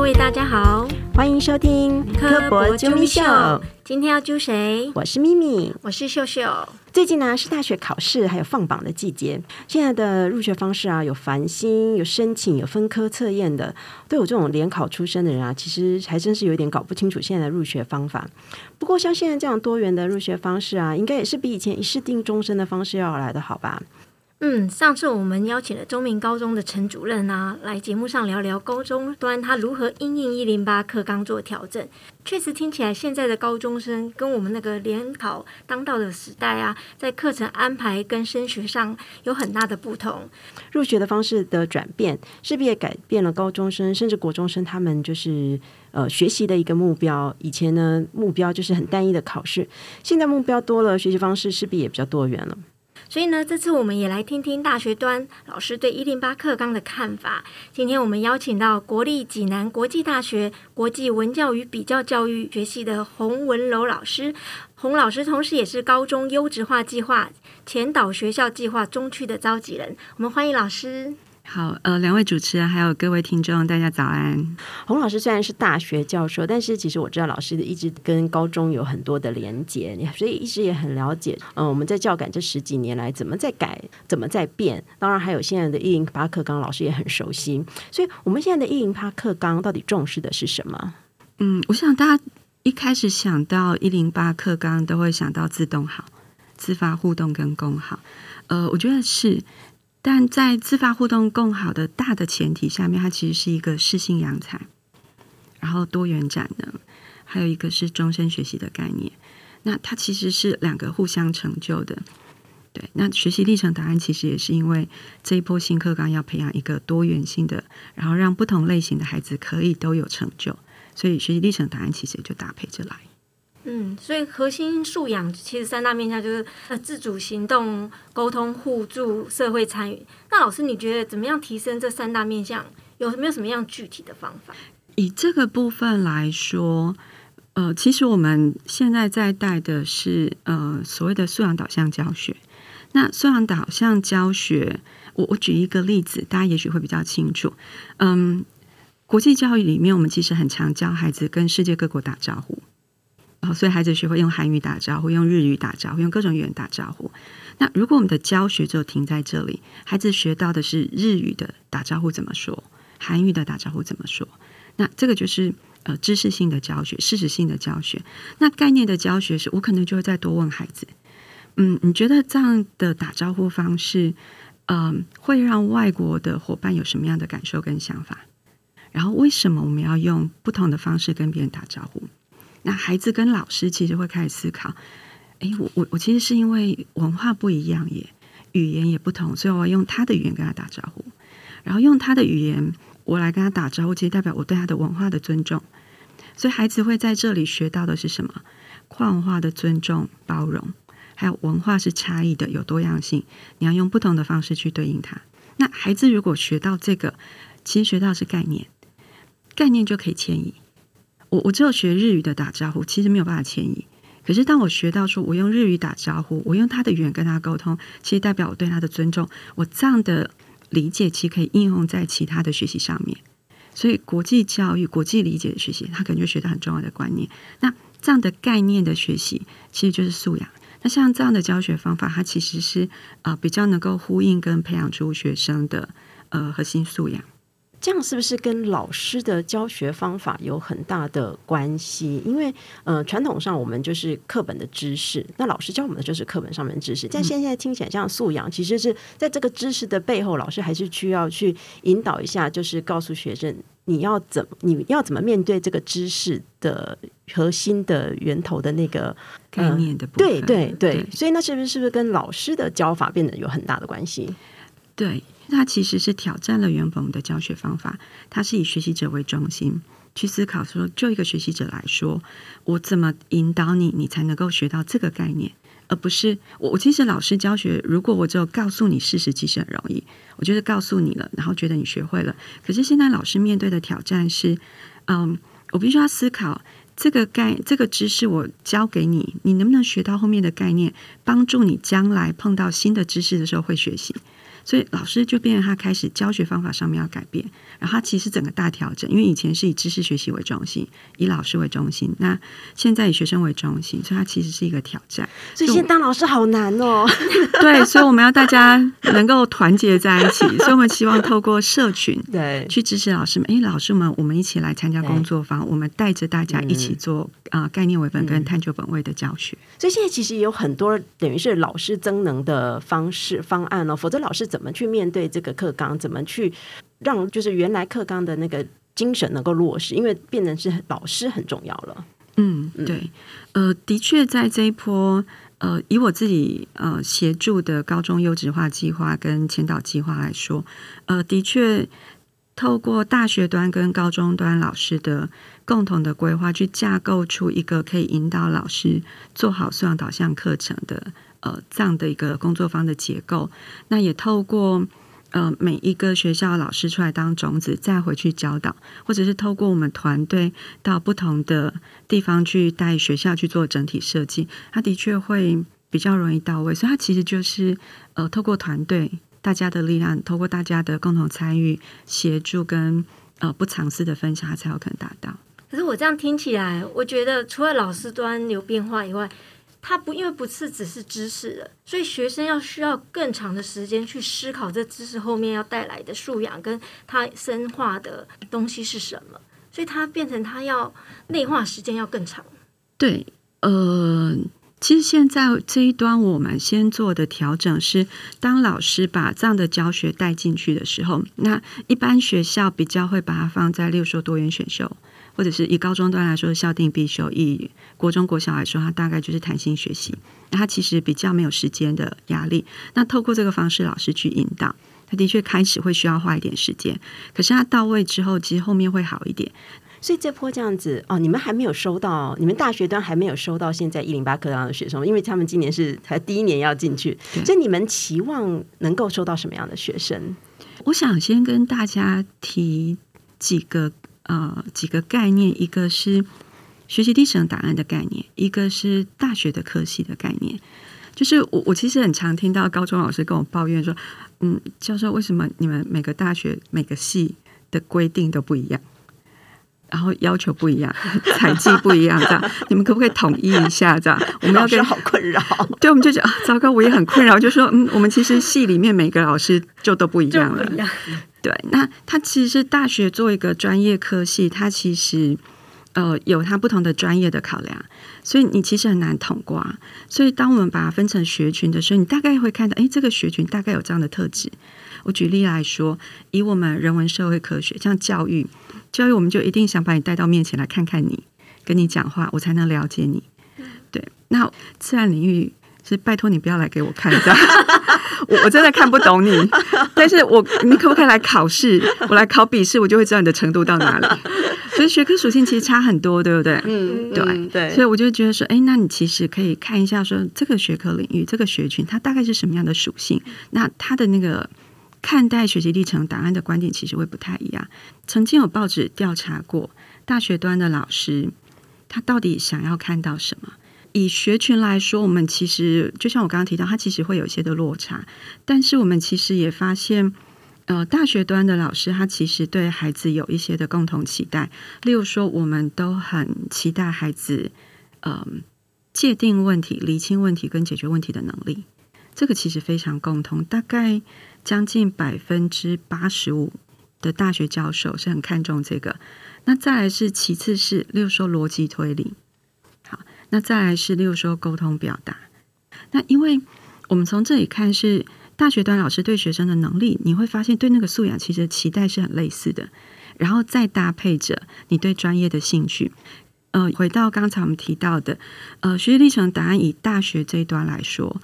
各位大家好，欢迎收听科博啾咪秀。今天要揪谁？我是咪咪，我是秀秀。最近呢是大学考试还有放榜的季节，现在的入学方式啊，有繁星、有申请、有分科测验的。对我这种联考出身的人啊，其实还真是有点搞不清楚现在的入学方法。不过像现在这样多元的入学方式啊，应该也是比以前一试定终身的方式要来的好吧？嗯，上次我们邀请了中明高中的陈主任啊，来节目上聊聊高中端他如何因应一零八课纲做调整。确实听起来，现在的高中生跟我们那个联考当道的时代啊，在课程安排跟升学上有很大的不同。入学的方式的转变，势必也改变了高中生甚至国中生他们就是呃学习的一个目标。以前呢，目标就是很单一的考试，现在目标多了，学习方式势必也比较多元了。所以呢，这次我们也来听听大学端老师对一零八课纲的看法。今天我们邀请到国立济南国际大学国际文教与比较教育学系的洪文楼老师，洪老师同时也是高中优质化计划前导学校计划中区的召集人。我们欢迎老师。好，呃，两位主持人还有各位听众，大家早安。洪老师虽然是大学教授，但是其实我知道老师一直跟高中有很多的连接，所以一直也很了解。嗯，我们在教改这十几年来，怎么在改，怎么在变。当然，还有现在的一零八课纲，老师也很熟悉。所以，我们现在的一零八课纲到底重视的是什么？嗯，我想大家一开始想到一零八课纲，都会想到自动好、自发互动跟共好。呃，我觉得是。但在自发互动更好的大的前提下面，它其实是一个适性扬才，然后多元展能，还有一个是终身学习的概念。那它其实是两个互相成就的。对，那学习历程答案其实也是因为这一波新课纲要培养一个多元性的，然后让不同类型的孩子可以都有成就，所以学习历程答案其实也就搭配着来。嗯，所以核心素养其实三大面向就是呃自主行动、沟通互助、社会参与。那老师，你觉得怎么样提升这三大面向？有没有什么样具体的方法？以这个部分来说，呃，其实我们现在在带的是呃所谓的素养导向教学。那素养导向教学，我我举一个例子，大家也许会比较清楚。嗯，国际教育里面，我们其实很常教孩子跟世界各国打招呼。哦，所以孩子学会用韩语打招呼，用日语打招呼，用各种语言打招呼。那如果我们的教学就停在这里，孩子学到的是日语的打招呼怎么说，韩语的打招呼怎么说？那这个就是呃知识性的教学，事实性的教学。那概念的教学是我可能就会再多问孩子，嗯，你觉得这样的打招呼方式，嗯，会让外国的伙伴有什么样的感受跟想法？然后为什么我们要用不同的方式跟别人打招呼？那孩子跟老师其实会开始思考：哎，我我我其实是因为文化不一样耶，语言也不同，所以我要用他的语言跟他打招呼，然后用他的语言我来跟他打招呼，其实代表我对他的文化的尊重。所以孩子会在这里学到的是什么？跨文化的尊重、包容，还有文化是差异的，有多样性，你要用不同的方式去对应它。那孩子如果学到这个，其实学到是概念，概念就可以迁移。我我只有学日语的打招呼，其实没有办法迁移。可是当我学到说，我用日语打招呼，我用他的语言跟他沟通，其实代表我对他的尊重。我这样的理解，其实可以应用在其他的学习上面。所以国际教育、国际理解的学习，他可能就学到很重要的观念。那这样的概念的学习，其实就是素养。那像这样的教学方法，它其实是呃比较能够呼应跟培养出学生的呃核心素养。这样是不是跟老师的教学方法有很大的关系？因为呃，传统上我们就是课本的知识，那老师教我们的就是课本上面的知识。但现在听起来像素养，其实是在这个知识的背后，老师还是需要去引导一下，就是告诉学生你要怎么你要怎么面对这个知识的核心的源头的那个概念的部分。对对对，所以那是不是是不是跟老师的教法变得有很大的关系？对。它其实是挑战了原本的教学方法，它是以学习者为中心去思考，说就一个学习者来说，我怎么引导你，你才能够学到这个概念，而不是我。我其实老师教学，如果我只有告诉你事实，其实很容易，我觉得告诉你了，然后觉得你学会了。可是现在老师面对的挑战是，嗯，我必须要思考这个概这个知识我教给你，你能不能学到后面的概念，帮助你将来碰到新的知识的时候会学习。所以老师就变成他开始教学方法上面要改变，然后他其实整个大调整，因为以前是以知识学习为中心，以老师为中心，那现在以学生为中心，所以他其实是一个挑战。所以现在当老师好难哦。对，所以我们要大家能够团结在一起，所以我们希望透过社群对去支持老师们。哎，老师们，我们一起来参加工作坊，我们带着大家一起做啊、概念为本跟探究本位的教学。所以现在其实也有很多等于是老师增能的方式方案哦，否则老师怎么去面对这个课纲，怎么去让就是原来课纲的那个精神能够落实，因为变成是老师很重要了。嗯，对，呃，的确在这一波。呃，以我自己呃协助的高中优质化计划跟前导计划来说，呃，的确透过大学端跟高中端老师的共同的规划，去架构出一个可以引导老师做好素养导向课程的呃这样的一个工作坊的结构。那也透过呃每一个学校老师出来当种子，再回去教导，或者是透过我们团队到不同的地方去带学校去做整体设计，它的确会比较容易到位。所以它其实就是呃透过团队大家的力量，透过大家的共同参与、协助跟呃不尝试的分享，它才有可能达到。可是我这样听起来，我觉得除了老师端有变化以外，它不因为不是只是知识了，所以学生要需要更长的时间去思考这知识后面要带来的素养跟他深化的东西是什么，所以它变成他要内化时间要更长。对，呃，其实现在这一端我们先做的调整是，当老师把这样的教学带进去的时候，那一般学校比较会把它放在，例如说多元选修。或者是以高中端来说，校定必修；以国中、国小来说，它大概就是弹性学习。那它其实比较没有时间的压力。那透过这个方式，老师去引导，他的确开始会需要花一点时间。可是他到位之后，其实后面会好一点。所以这波这样子哦，你们还没有收到，你们大学端还没有收到现在一零八课纲的学生，因为他们今年是才第一年要进去，所以你们期望能够收到什么样的学生？我想先跟大家提几个。呃，几个概念，一个是学习历史档案的概念，一个是大学的科系的概念。就是我，我其实很常听到高中老师跟我抱怨说：“嗯，教授，为什么你们每个大学每个系的规定都不一样，然后要求不一样，采集不一样，这样你们可不可以统一一下？这样我们要跟好困扰。对，我们就觉得糟糕，我也很困扰，就说嗯，我们其实系里面每个老师就都不一样了。”对，那他其实是大学做一个专业科系，他其实呃有他不同的专业的考量，所以你其实很难统挂。所以当我们把它分成学群的时候，你大概会看到，哎，这个学群大概有这样的特质。我举例来说，以我们人文社会科学，像教育，教育我们就一定想把你带到面前来看看你，跟你讲话，我才能了解你。对，那自然领域。是拜托你不要来给我看，这 样我我真的看不懂你。但是我你可不可以来考试？我来考笔试，我就会知道你的程度到哪里。所以学科属性其实差很多，对不对？嗯，对对。所以我就觉得说，哎，那你其实可以看一下，说这个学科领域、这个学群，它大概是什么样的属性？那它的那个看待学习历程档案的观点，其实会不太一样。曾经有报纸调查过大学端的老师，他到底想要看到什么？以学群来说，我们其实就像我刚刚提到，它其实会有一些的落差。但是我们其实也发现，呃，大学端的老师他其实对孩子有一些的共同期待。例如说，我们都很期待孩子，嗯，界定问题、厘清问题跟解决问题的能力。这个其实非常共同，大概将近百分之八十五的大学教授是很看重这个。那再来是其次是，例如说逻辑推理。好那再来是，例如说沟通表达。那因为我们从这里看是大学端老师对学生的能力，你会发现对那个素养其实期待是很类似的。然后再搭配着你对专业的兴趣。呃，回到刚才我们提到的，呃，学习历程答案以大学这一端来说，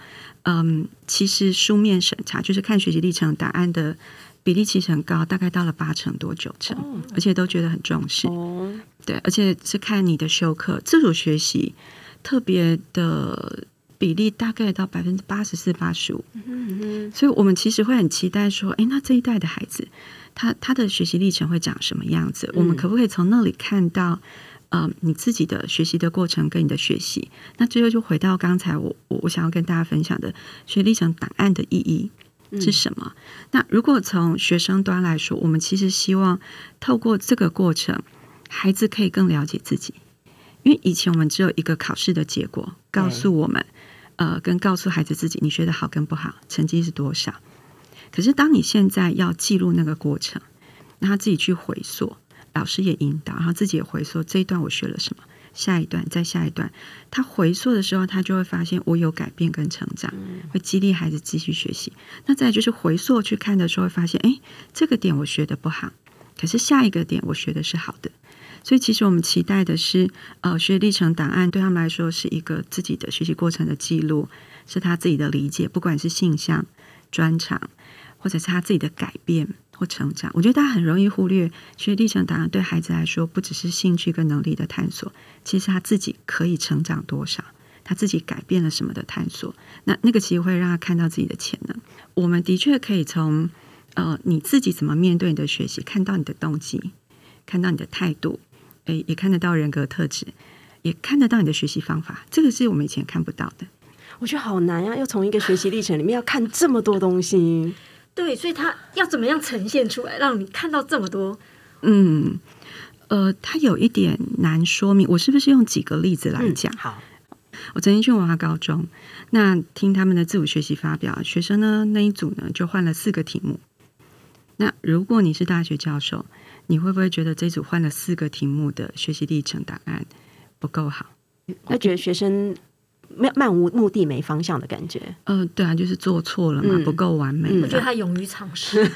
嗯，其实书面审查就是看学习历程答案的比例其实很高，大概到了八成多九成，而且都觉得很重视。对，而且是看你的修课自主学习，特别的比例大概到百分之八十四、八十五。所以我们其实会很期待说，哎，那这一代的孩子，他他的学习历程会长什么样子？我们可不可以从那里看到，呃，你自己的学习的过程跟你的学习？那最后就回到刚才我我我想要跟大家分享的学历成档案的意义。是什么？那如果从学生端来说，我们其实希望透过这个过程，孩子可以更了解自己。因为以前我们只有一个考试的结果告诉我们，呃，跟告诉孩子自己你学的好跟不好，成绩是多少。可是当你现在要记录那个过程，让他自己去回溯，老师也引导，然后自己也回溯这一段我学了什么，下一段再下一段，他回溯的时候，他就会发现我有改变跟成长，会激励孩子继续学习。那再就是回溯去看的时候，会发现，哎，这个点我学的不好，可是下一个点我学的是好的。所以，其实我们期待的是，呃，学历程档案对他们来说是一个自己的学习过程的记录，是他自己的理解，不管是性向、专长，或者是他自己的改变或成长。我觉得大家很容易忽略，学历程档案对孩子来说，不只是兴趣跟能力的探索，其实他自己可以成长多少，他自己改变了什么的探索。那那个其实会让他看到自己的潜能。我们的确可以从，呃，你自己怎么面对你的学习，看到你的动机，看到你的态度。诶，也看得到人格特质，也看得到你的学习方法，这个是我们以前看不到的。我觉得好难呀，要从一个学习历程里面要看这么多东西。对，所以他要怎么样呈现出来，让你看到这么多？嗯，呃，他有一点难说明。我是不是用几个例子来讲？好，我曾经去文化高中，那听他们的自主学习发表，学生呢那一组呢就换了四个题目。那如果你是大学教授？你会不会觉得这组换了四个题目的学习历程档案不够好？那觉得学生没漫无目的、没方向的感觉？嗯，对啊，就是做错了嘛，不够完美。我觉得他勇于尝试。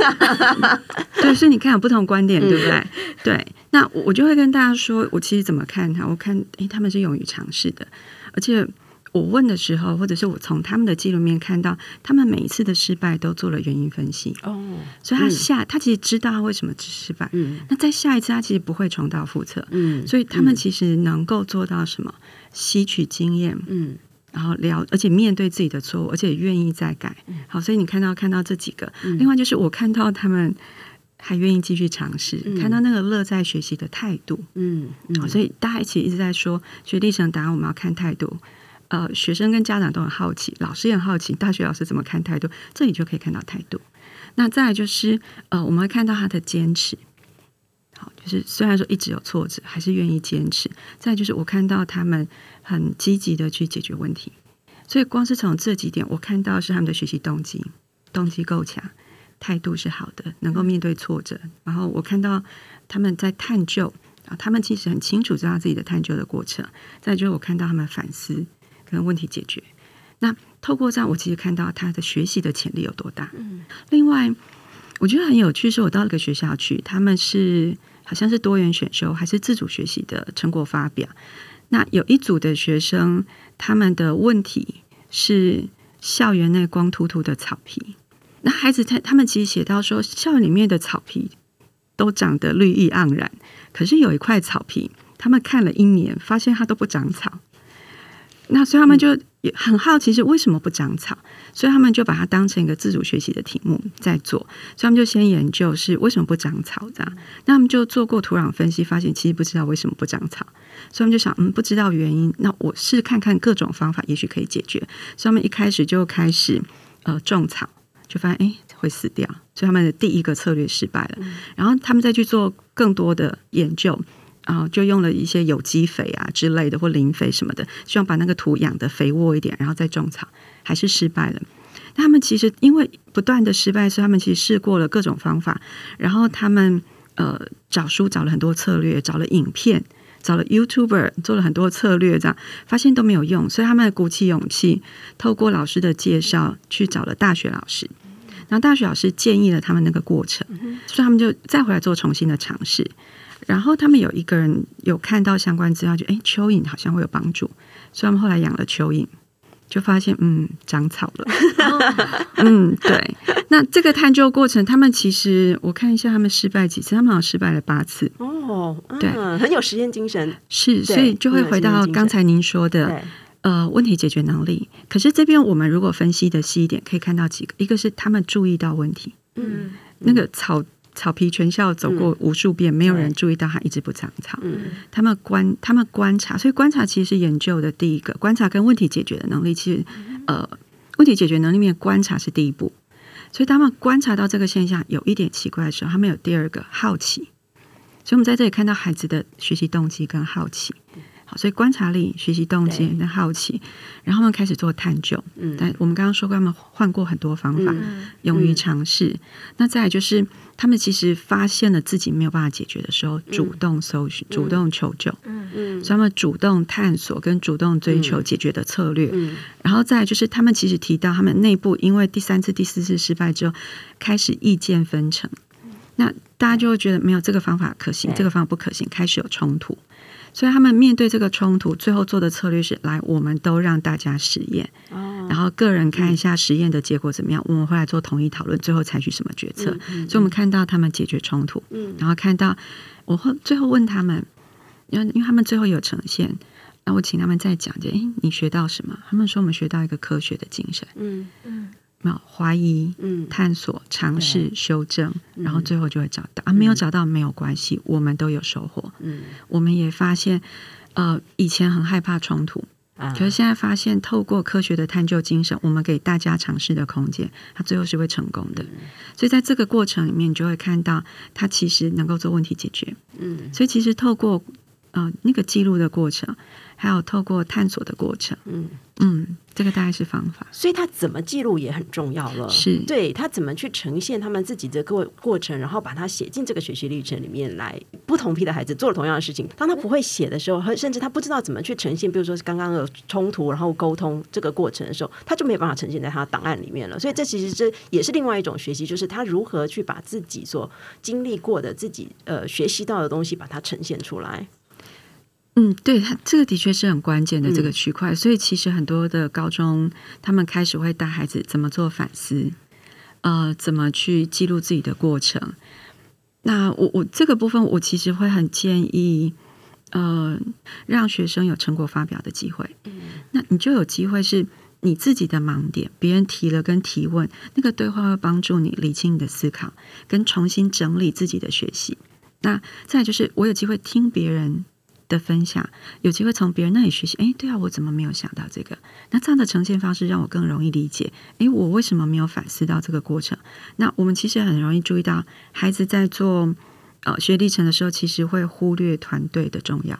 对，所以你看有不同观点，对不对？对，那我就会跟大家说，我其实怎么看他？我看，诶，他们是勇于尝试的，而且。我问的时候，或者是我从他们的记录面看到，他们每一次的失败都做了原因分析。哦，所以他下他其实知道他为什么失败。嗯，那在下一次他其实不会重蹈覆辙。嗯，所以他们其实能够做到什么？吸取经验。嗯，然后聊，而且面对自己的错误，而且愿意再改。好，所以你看到看到这几个，另外就是我看到他们还愿意继续尝试，看到那个乐在学习的态度。嗯，好，所以大家一起一直在说学历成答案，我们要看态度。呃，学生跟家长都很好奇，老师也很好奇，大学老师怎么看态度？这里就可以看到态度。那再来就是，呃，我们会看到他的坚持。好，就是虽然说一直有挫折，还是愿意坚持。再就是，我看到他们很积极的去解决问题。所以，光是从这几点，我看到是他们的学习动机，动机够强，态度是好的，能够面对挫折。然后，我看到他们在探究啊，他们其实很清楚知道自己的探究的过程。再就是，我看到他们反思。跟问题解决，那透过这样，我其实看到他的学习的潜力有多大。嗯，另外我觉得很有趣，是我到一个学校去，他们是好像是多元选修还是自主学习的成果发表。那有一组的学生，他们的问题是校园内光秃秃的草皮。那孩子他他们其实写到说，校园里面的草皮都长得绿意盎然，可是有一块草皮，他们看了一年，发现它都不长草。那所以他们就也很好奇是为什么不长草，所以他们就把它当成一个自主学习的题目在做。所以他们就先研究是为什么不长草这样。那他们就做过土壤分析，发现其实不知道为什么不长草。所以他们就想，嗯，不知道原因，那我试看看各种方法，也许可以解决。所以他们一开始就开始呃种草，就发现哎会死掉，所以他们的第一个策略失败了。然后他们再去做更多的研究。然后就用了一些有机肥啊之类的，或磷肥什么的，希望把那个土养的肥沃一点，然后再种草，还是失败了。他们其实因为不断的失败，所以他们其实试过了各种方法，然后他们呃找书找了很多策略，找了影片，找了 YouTuber 做了很多策略，这样发现都没有用，所以他们鼓起勇气，透过老师的介绍去找了大学老师，然后大学老师建议了他们那个过程，所以他们就再回来做重新的尝试。然后他们有一个人有看到相关资料，就哎，蚯蚓好像会有帮助，所以他们后来养了蚯蚓，就发现嗯，长草了。嗯，对。那这个探究过程，他们其实我看一下，他们失败几次？他们好像失败了八次。哦，对，很有实验精神。是，所以就会回到刚才您说的呃问题解决能力。可是这边我们如果分析的细一点，可以看到几个，一个是他们注意到问题，嗯，那个草。草皮全校走过无数遍，没有人注意到它一直不长草。他们观，他们观察，所以观察其实是研究的第一个观察跟问题解决的能力。其实，呃，问题解决能力面观察是第一步。所以他们观察到这个现象有一点奇怪的时候，他们有第二个好奇。所以我们在这里看到孩子的学习动机跟好奇。好，所以观察力、学习动机跟好奇，然后他们开始做探究。嗯，但我们刚刚说过，他们换过很多方法，勇于尝试。那再来就是，他们其实发现了自己没有办法解决的时候，主动搜寻、主动求救。嗯嗯，所以他们主动探索跟主动追求解决的策略。嗯，然后再就是，他们其实提到，他们内部因为第三次、第四次失败之后，开始意见分成。那大家就会觉得没有这个方法可行，这个方法不可行，开始有冲突。所以他们面对这个冲突，最后做的策略是：来，我们都让大家实验，然后个人看一下实验的结果怎么样，我们会来做统一讨论，最后采取什么决策。所以，我们看到他们解决冲突，然后看到我会最后问他们，因为因为他们最后有呈现，那我请他们再讲，就诶，你学到什么？他们说我们学到一个科学的精神。嗯嗯。没有怀疑，嗯，探索、尝试、修正，然后最后就会找到啊。没有找到没有关系，我们都有收获。嗯，我们也发现，呃，以前很害怕冲突，可是现在发现，透过科学的探究精神，我们给大家尝试的空间，它最后是会成功的。所以在这个过程里面，你就会看到，它其实能够做问题解决。嗯，所以其实透过呃那个记录的过程。还有透过探索的过程，嗯嗯，这个大概是方法。所以他怎么记录也很重要了，是对他怎么去呈现他们自己的过过程，然后把它写进这个学习历程里面来。不同批的孩子做了同样的事情，当他不会写的时候，甚至他不知道怎么去呈现，比如说刚刚的冲突，然后沟通这个过程的时候，他就没有办法呈现在他的档案里面了。所以这其实这也是另外一种学习，就是他如何去把自己所经历过的、自己呃学习到的东西，把它呈现出来。嗯，对，他这个的确是很关键的这个区块，所以其实很多的高中他们开始会带孩子怎么做反思，呃，怎么去记录自己的过程。那我我这个部分，我其实会很建议，呃，让学生有成果发表的机会。嗯，那你就有机会是你自己的盲点，别人提了跟提问，那个对话会帮助你理清你的思考，跟重新整理自己的学习。那再就是我有机会听别人。的分享，有机会从别人那里学习。哎，对啊，我怎么没有想到这个？那这样的呈现方式让我更容易理解。哎，我为什么没有反思到这个过程？那我们其实很容易注意到，孩子在做呃学历程的时候，其实会忽略团队的重要。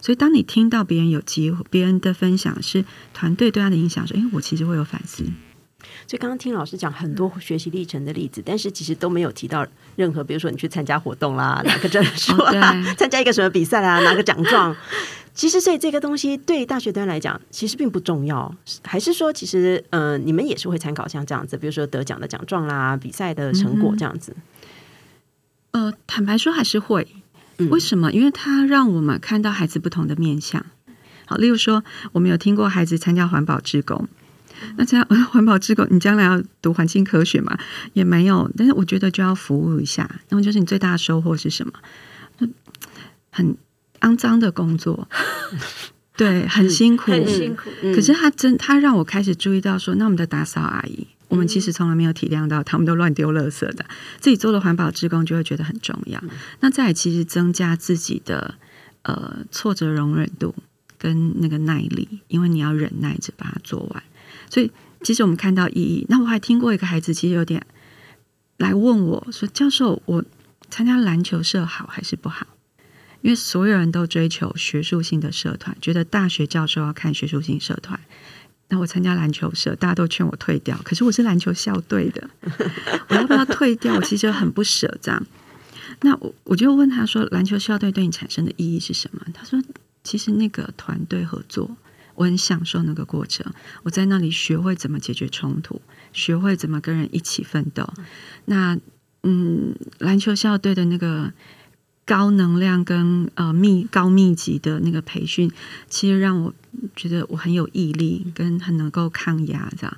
所以，当你听到别人有机会，别人的分享是团队对他的影响，说，哎，我其实会有反思。所以刚刚听老师讲很多学习历程的例子，但是其实都没有提到任何，比如说你去参加活动啦，拿个证书啊，参加一个什么比赛啊，拿个奖状。其实，所以这个东西对大学端来讲，其实并不重要。还是说，其实嗯，你们也是会参考像这样子，比如说得奖的奖状啦，比赛的成果这样子。呃，坦白说还是会。为什么？因为它让我们看到孩子不同的面相。好，例如说，我们有听过孩子参加环保志工。那这样环保志工，你将来要读环境科学嘛？也没有，但是我觉得就要服务一下。那么就是你最大的收获是什么？很肮脏的工作，对，很辛苦，很辛苦。可是他真，他让我开始注意到说，那我们的打扫阿姨，我们其实从来没有体谅到，他们都乱丢垃圾的。自己做了环保志工，就会觉得很重要。那再其实增加自己的呃挫折容忍度跟那个耐力，因为你要忍耐着把它做完。所以，其实我们看到意义。那我还听过一个孩子，其实有点来问我说：“教授，我参加篮球社好还是不好？”因为所有人都追求学术性的社团，觉得大学教授要看学术性社团。那我参加篮球社，大家都劝我退掉。可是我是篮球校队的，我要不要退掉？我其实很不舍。这样，那我我就问他说：“篮球校队对你产生的意义是什么？”他说：“其实那个团队合作。”我很享受那个过程，我在那里学会怎么解决冲突，学会怎么跟人一起奋斗。那嗯，篮球校队的那个高能量跟呃密高密集的那个培训，其实让我觉得我很有毅力，跟很能够抗压这样。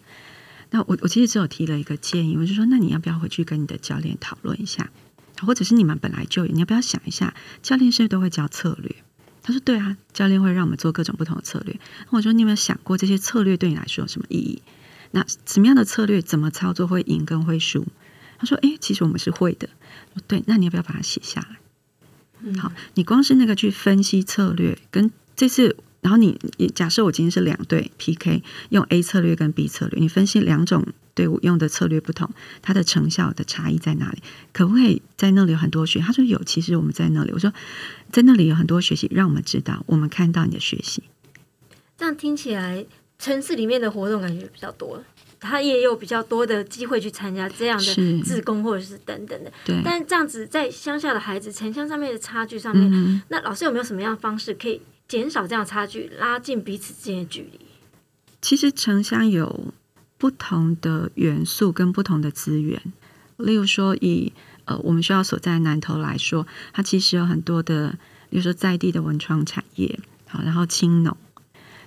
那我我其实只有提了一个建议，我就说，那你要不要回去跟你的教练讨论一下，或者是你们本来就有，你要不要想一下，教练是不是都会教策略？他说：“对啊，教练会让我们做各种不同的策略。那我说，你有没有想过这些策略对你来说有什么意义？那什么样的策略怎么操作会赢跟会输？”他说：“哎，其实我们是会的。”对，那你要不要把它写下来？好，你光是那个去分析策略，跟这次，然后你假设我今天是两队 PK，用 A 策略跟 B 策略，你分析两种队伍用的策略不同，它的成效的差异在哪里？可不可以在那里有很多学？他说有，其实我们在那里。我说在那里有很多学习，让我们知道，我们看到你的学习。这样听起来，城市里面的活动感觉比较多，他也有比较多的机会去参加这样的自工或者是等等的。对。但这样子在乡下的孩子城乡上面的差距上面，那老师有没有什么样的方式可以减少这样差距，拉近彼此之间的距离？其实城乡有不同的元素跟不同的资源，例如说以呃我们学校所在南投来说，它其实有很多的，比如说在地的文创产业，好，然后青农，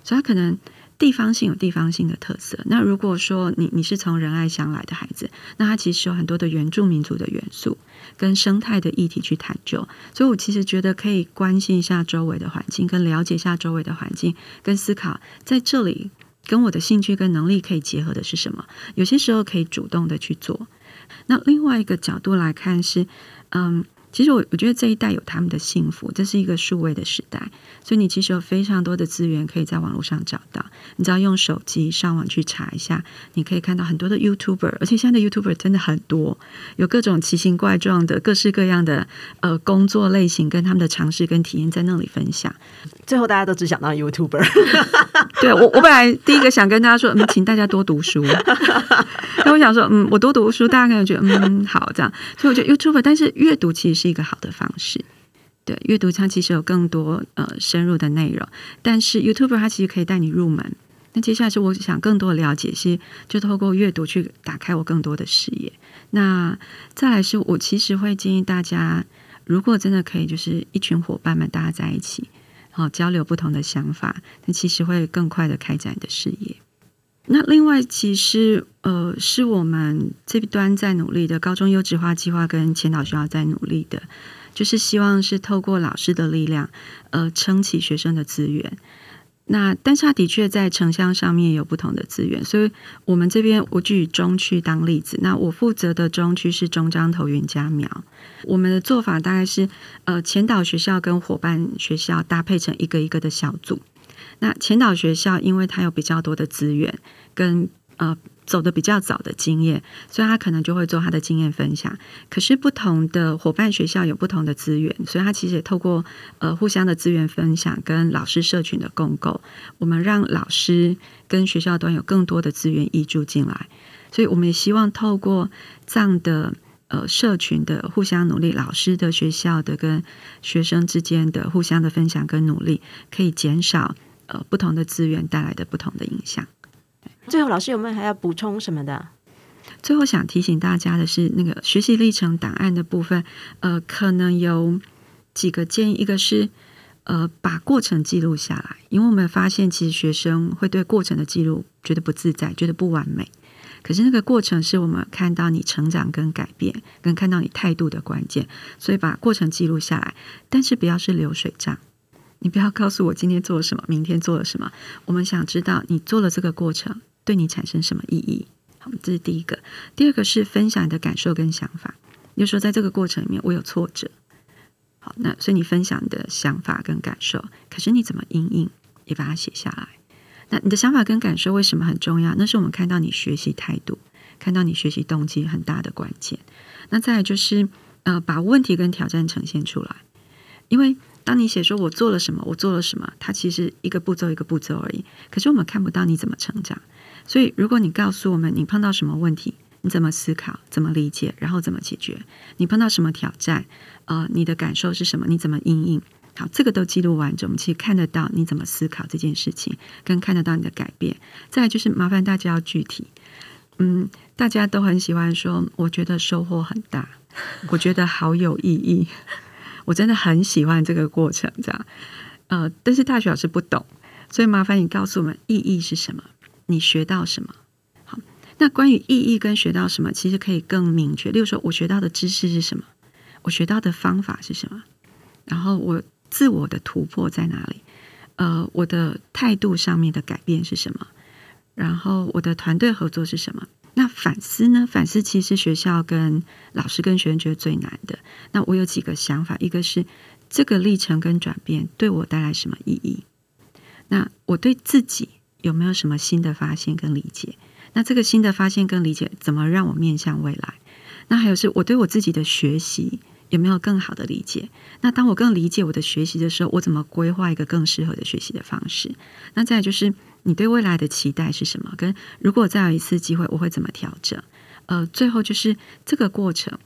所以它可能地方性有地方性的特色。那如果说你你是从仁爱乡来的孩子，那它其实有很多的原住民族的元素跟生态的议题去探究。所以我其实觉得可以关心一下周围的环境，跟了解一下周围的环境，跟思考在这里。跟我的兴趣跟能力可以结合的是什么？有些时候可以主动的去做。那另外一个角度来看是，嗯。其实我我觉得这一代有他们的幸福，这是一个数位的时代，所以你其实有非常多的资源可以在网络上找到。你只要用手机上网去查一下，你可以看到很多的 YouTuber，而且现在的 YouTuber 真的很多，有各种奇形怪状的、各式各样的呃工作类型跟他们的尝试跟体验在那里分享。最后大家都只想当 YouTuber。对我，我本来第一个想跟大家说，嗯，请大家多读书。那我想说，嗯，我多读书，大家可能觉得嗯好这样。所以我觉得 YouTuber，但是阅读其实是。一个好的方式，对阅读它其实有更多呃深入的内容，但是 YouTube 它其实可以带你入门。那接下来是我想更多的了解，是就透过阅读去打开我更多的视野。那再来是我其实会建议大家，如果真的可以，就是一群伙伴们大家在一起，好交流不同的想法，那其实会更快的开展你的视野。那另外，其实呃，是我们这端在努力的高中优质化计划跟前导学校在努力的，就是希望是透过老师的力量，呃，撑起学生的资源。那但是他的确在城乡上面有不同的资源，所以我们这边我举中区当例子，那我负责的中区是中彰投云家苗，我们的做法大概是呃，前导学校跟伙伴学校搭配成一个一个的小组。那前导学校，因为它有比较多的资源，跟呃走的比较早的经验，所以他可能就会做他的经验分享。可是不同的伙伴学校有不同的资源，所以他其实也透过呃互相的资源分享跟老师社群的共构，我们让老师跟学校端有更多的资源挹注进来。所以我们也希望透过这样的呃社群的互相努力，老师的学校的跟学生之间的互相的分享跟努力，可以减少。呃，不同的资源带来的不同的影响。最后，老师有没有还要补充什么的？最后想提醒大家的是，那个学习历程档案的部分，呃，可能有几个建议。一个是，呃，把过程记录下来，因为我们发现，其实学生会对过程的记录觉得不自在，觉得不完美。可是那个过程是我们看到你成长跟改变，跟看到你态度的关键。所以把过程记录下来，但是不要是流水账。你不要告诉我今天做了什么，明天做了什么。我们想知道你做了这个过程对你产生什么意义。好，这是第一个。第二个是分享你的感受跟想法。就说在这个过程里面，我有挫折。好，那所以你分享你的想法跟感受，可是你怎么应应，也把它写下来。那你的想法跟感受为什么很重要？那是我们看到你学习态度，看到你学习动机很大的关键。那再来就是呃，把问题跟挑战呈现出来，因为。当你写说“我做了什么，我做了什么”，它其实一个步骤一个步骤而已。可是我们看不到你怎么成长。所以，如果你告诉我们你碰到什么问题，你怎么思考、怎么理解，然后怎么解决，你碰到什么挑战，呃，你的感受是什么，你怎么应应？好，这个都记录完整，我们其实看得到你怎么思考这件事情，跟看得到你的改变。再来就是麻烦大家要具体。嗯，大家都很喜欢说，我觉得收获很大，我觉得好有意义。我真的很喜欢这个过程，这样，呃，但是大学老师不懂，所以麻烦你告诉我们意义是什么，你学到什么？好，那关于意义跟学到什么，其实可以更明确。例如说，我学到的知识是什么？我学到的方法是什么？然后我自我的突破在哪里？呃，我的态度上面的改变是什么？然后我的团队合作是什么？那反思呢？反思其实学校跟老师跟学生觉得最难的。那我有几个想法，一个是这个历程跟转变对我带来什么意义？那我对自己有没有什么新的发现跟理解？那这个新的发现跟理解，怎么让我面向未来？那还有是我对我自己的学习有没有更好的理解？那当我更理解我的学习的时候，我怎么规划一个更适合的学习的方式？那再就是你对未来的期待是什么？跟如果再有一次机会，我会怎么调整？呃，最后就是这个过程，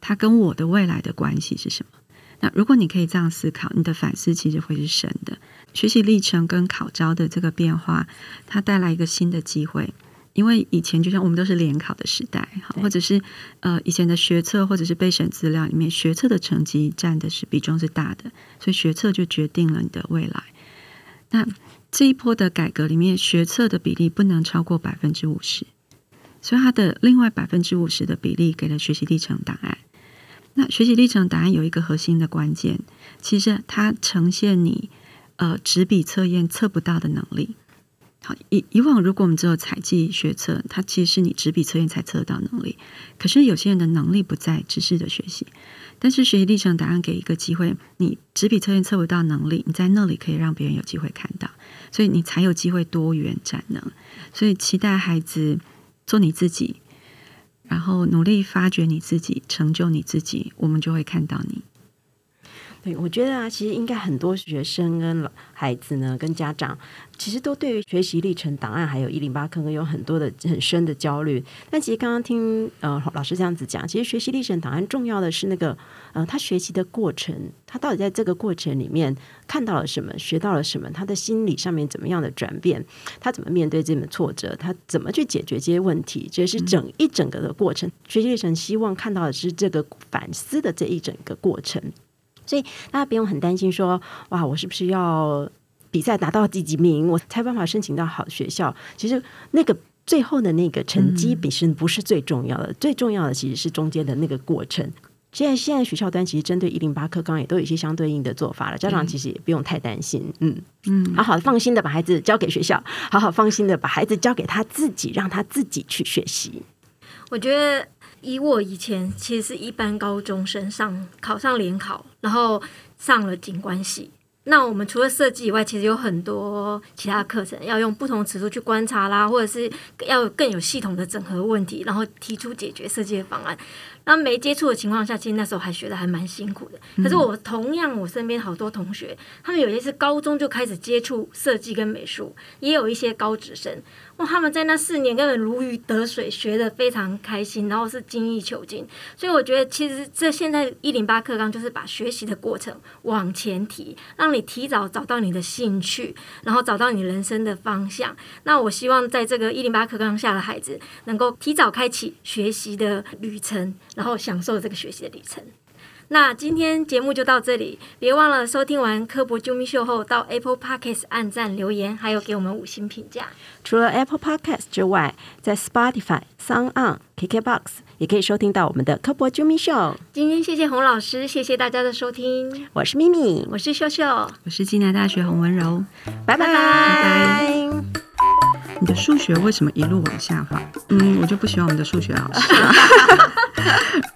它跟我的未来的关系是什么？那如果你可以这样思考，你的反思其实会是深的。学习历程跟考招的这个变化，它带来一个新的机会。因为以前就像我们都是联考的时代，好，或者是呃以前的学测或者是备审资料里面，学测的成绩占的是比重是大的，所以学测就决定了你的未来。那这一波的改革里面，学测的比例不能超过百分之五十。所以它的另外百分之五十的比例给了学习历程档案。那学习历程档案有一个核心的关键，其实它呈现你呃纸笔测验测不到的能力。好，以以往如果我们只有采集学测，它其实是你纸笔测验才测得到能力。可是有些人的能力不在知识的学习，但是学习历程答案给一个机会，你纸笔测验测不到能力，你在那里可以让别人有机会看到，所以你才有机会多元展能。所以期待孩子。做你自己，然后努力发掘你自己，成就你自己，我们就会看到你。对，我觉得啊，其实应该很多学生跟孩子呢，跟家长，其实都对于学习历程档案还有一零八课有很多的很深的焦虑。但其实刚刚听呃老师这样子讲，其实学习历程档案重要的是那个呃他学习的过程，他到底在这个过程里面看到了什么，学到了什么，他的心理上面怎么样的转变，他怎么面对这种挫折，他怎么去解决这些问题，这是整一整个的过程。学习历程希望看到的是这个反思的这一整个过程。所以大家不用很担心，说哇，我是不是要比赛拿到第几名，我才办法申请到好学校？其实那个最后的那个成绩本身不是最重要的，最重要的其实是中间的那个过程。现在现在学校端其实针对一零八课纲也都有一些相对应的做法了，家长其实也不用太担心，嗯嗯，好好放心的把孩子交给学校，好好放心的把孩子交给他自己，让他自己去学习。我觉得。以我以前其实是一般高中生上考上联考，然后上了景观系。那我们除了设计以外，其实有很多其他课程要用不同尺度去观察啦，或者是要更有系统的整合问题，然后提出解决设计的方案。那没接触的情况下，其实那时候还学的还蛮辛苦的。可是我同样，我身边好多同学，他们有些是高中就开始接触设计跟美术，也有一些高职生。他们在那四年根本如鱼得水，学的非常开心，然后是精益求精。所以我觉得，其实这现在一零八课纲就是把学习的过程往前提，让你提早找到你的兴趣，然后找到你人生的方向。那我希望在这个一零八课纲下的孩子，能够提早开启学习的旅程，然后享受这个学习的旅程。那今天节目就到这里，别忘了收听完科博啾咪秀后，到 Apple Podcast 按赞留言，还有给我们五星评价。除了 Apple Podcast 之外，在 Spotify、Sound On、KKBox 也可以收听到我们的科博啾咪秀。今天谢谢洪老师，谢谢大家的收听。我是咪咪，我是秀秀，我是暨南大学洪文柔。拜拜拜拜。你的数学为什么一路往下滑？嗯，我就不喜欢我们的数学老师。不，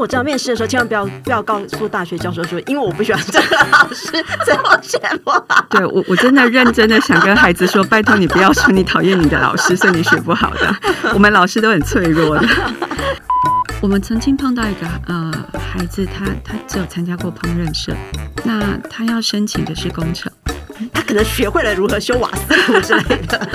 我知道面试的时候千万不要不要告诉大学教授说，因为我不喜欢这个老师，所以我选不好。对我，我真的认真的想跟孩子说，拜托你不要说你讨厌你的老师，所以你学不好的。我们老师都很脆弱的。我们曾经碰到一个呃孩子，他他只有参加过烹饪社，那他要申请的是工程，他可能学会了如何修瓦斯炉之类的。